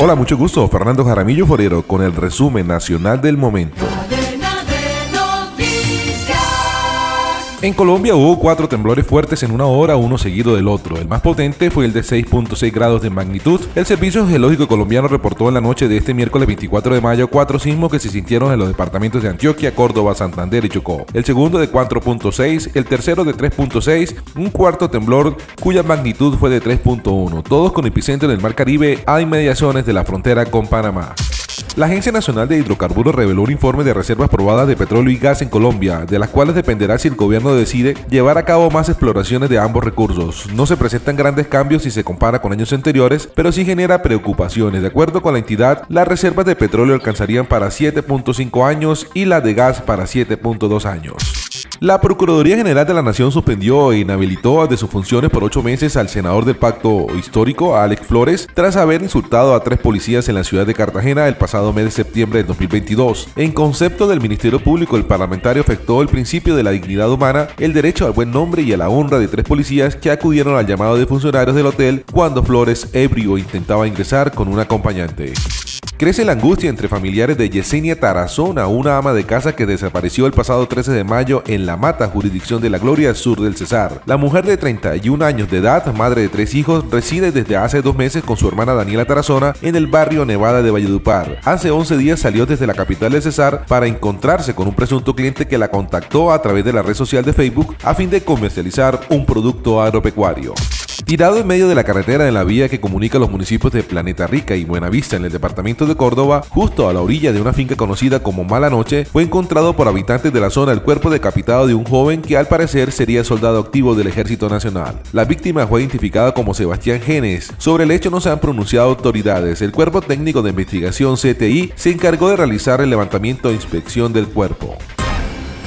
Hola, mucho gusto. Fernando Jaramillo Forero con el resumen nacional del momento. En Colombia hubo cuatro temblores fuertes en una hora, uno seguido del otro. El más potente fue el de 6.6 grados de magnitud. El Servicio Geológico Colombiano reportó en la noche de este miércoles 24 de mayo cuatro sismos que se sintieron en los departamentos de Antioquia, Córdoba, Santander y Chocó. El segundo de 4.6, el tercero de 3.6, un cuarto temblor cuya magnitud fue de 3.1, todos con epicentro en el Mar Caribe a inmediaciones de la frontera con Panamá. La Agencia Nacional de Hidrocarburos reveló un informe de reservas probadas de petróleo y gas en Colombia, de las cuales dependerá si el gobierno decide llevar a cabo más exploraciones de ambos recursos. No se presentan grandes cambios si se compara con años anteriores, pero sí genera preocupaciones. De acuerdo con la entidad, las reservas de petróleo alcanzarían para 7.5 años y las de gas para 7.2 años. La Procuraduría General de la Nación suspendió e inhabilitó de sus funciones por ocho meses al senador del Pacto Histórico, Alex Flores, tras haber insultado a tres policías en la ciudad de Cartagena el pasado mes de septiembre de 2022. En concepto del Ministerio Público, el parlamentario afectó el principio de la dignidad humana, el derecho al buen nombre y a la honra de tres policías que acudieron al llamado de funcionarios del hotel cuando Flores, ebrio, intentaba ingresar con un acompañante. Crece la angustia entre familiares de Yesenia Tarazona, una ama de casa que desapareció el pasado 13 de mayo en La Mata, jurisdicción de la Gloria Sur del Cesar. La mujer de 31 años de edad, madre de tres hijos, reside desde hace dos meses con su hermana Daniela Tarazona en el barrio Nevada de Valledupar. Hace 11 días salió desde la capital del Cesar para encontrarse con un presunto cliente que la contactó a través de la red social de Facebook a fin de comercializar un producto agropecuario. Tirado en medio de la carretera en la vía que comunica los municipios de Planeta Rica y Buenavista en el departamento de Córdoba, justo a la orilla de una finca conocida como Mala Noche, fue encontrado por habitantes de la zona el cuerpo decapitado de un joven que al parecer sería soldado activo del Ejército Nacional. La víctima fue identificada como Sebastián Genes. Sobre el hecho no se han pronunciado autoridades. El cuerpo técnico de investigación CTI se encargó de realizar el levantamiento e inspección del cuerpo.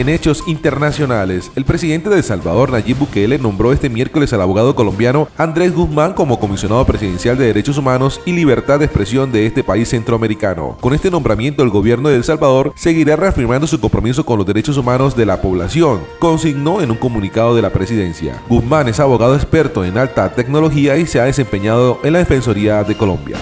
En hechos internacionales, el presidente de El Salvador, Nayib Bukele, nombró este miércoles al abogado colombiano Andrés Guzmán como comisionado presidencial de Derechos Humanos y Libertad de Expresión de este país centroamericano. Con este nombramiento, el gobierno de El Salvador seguirá reafirmando su compromiso con los derechos humanos de la población, consignó en un comunicado de la presidencia. Guzmán es abogado experto en alta tecnología y se ha desempeñado en la Defensoría de Colombia.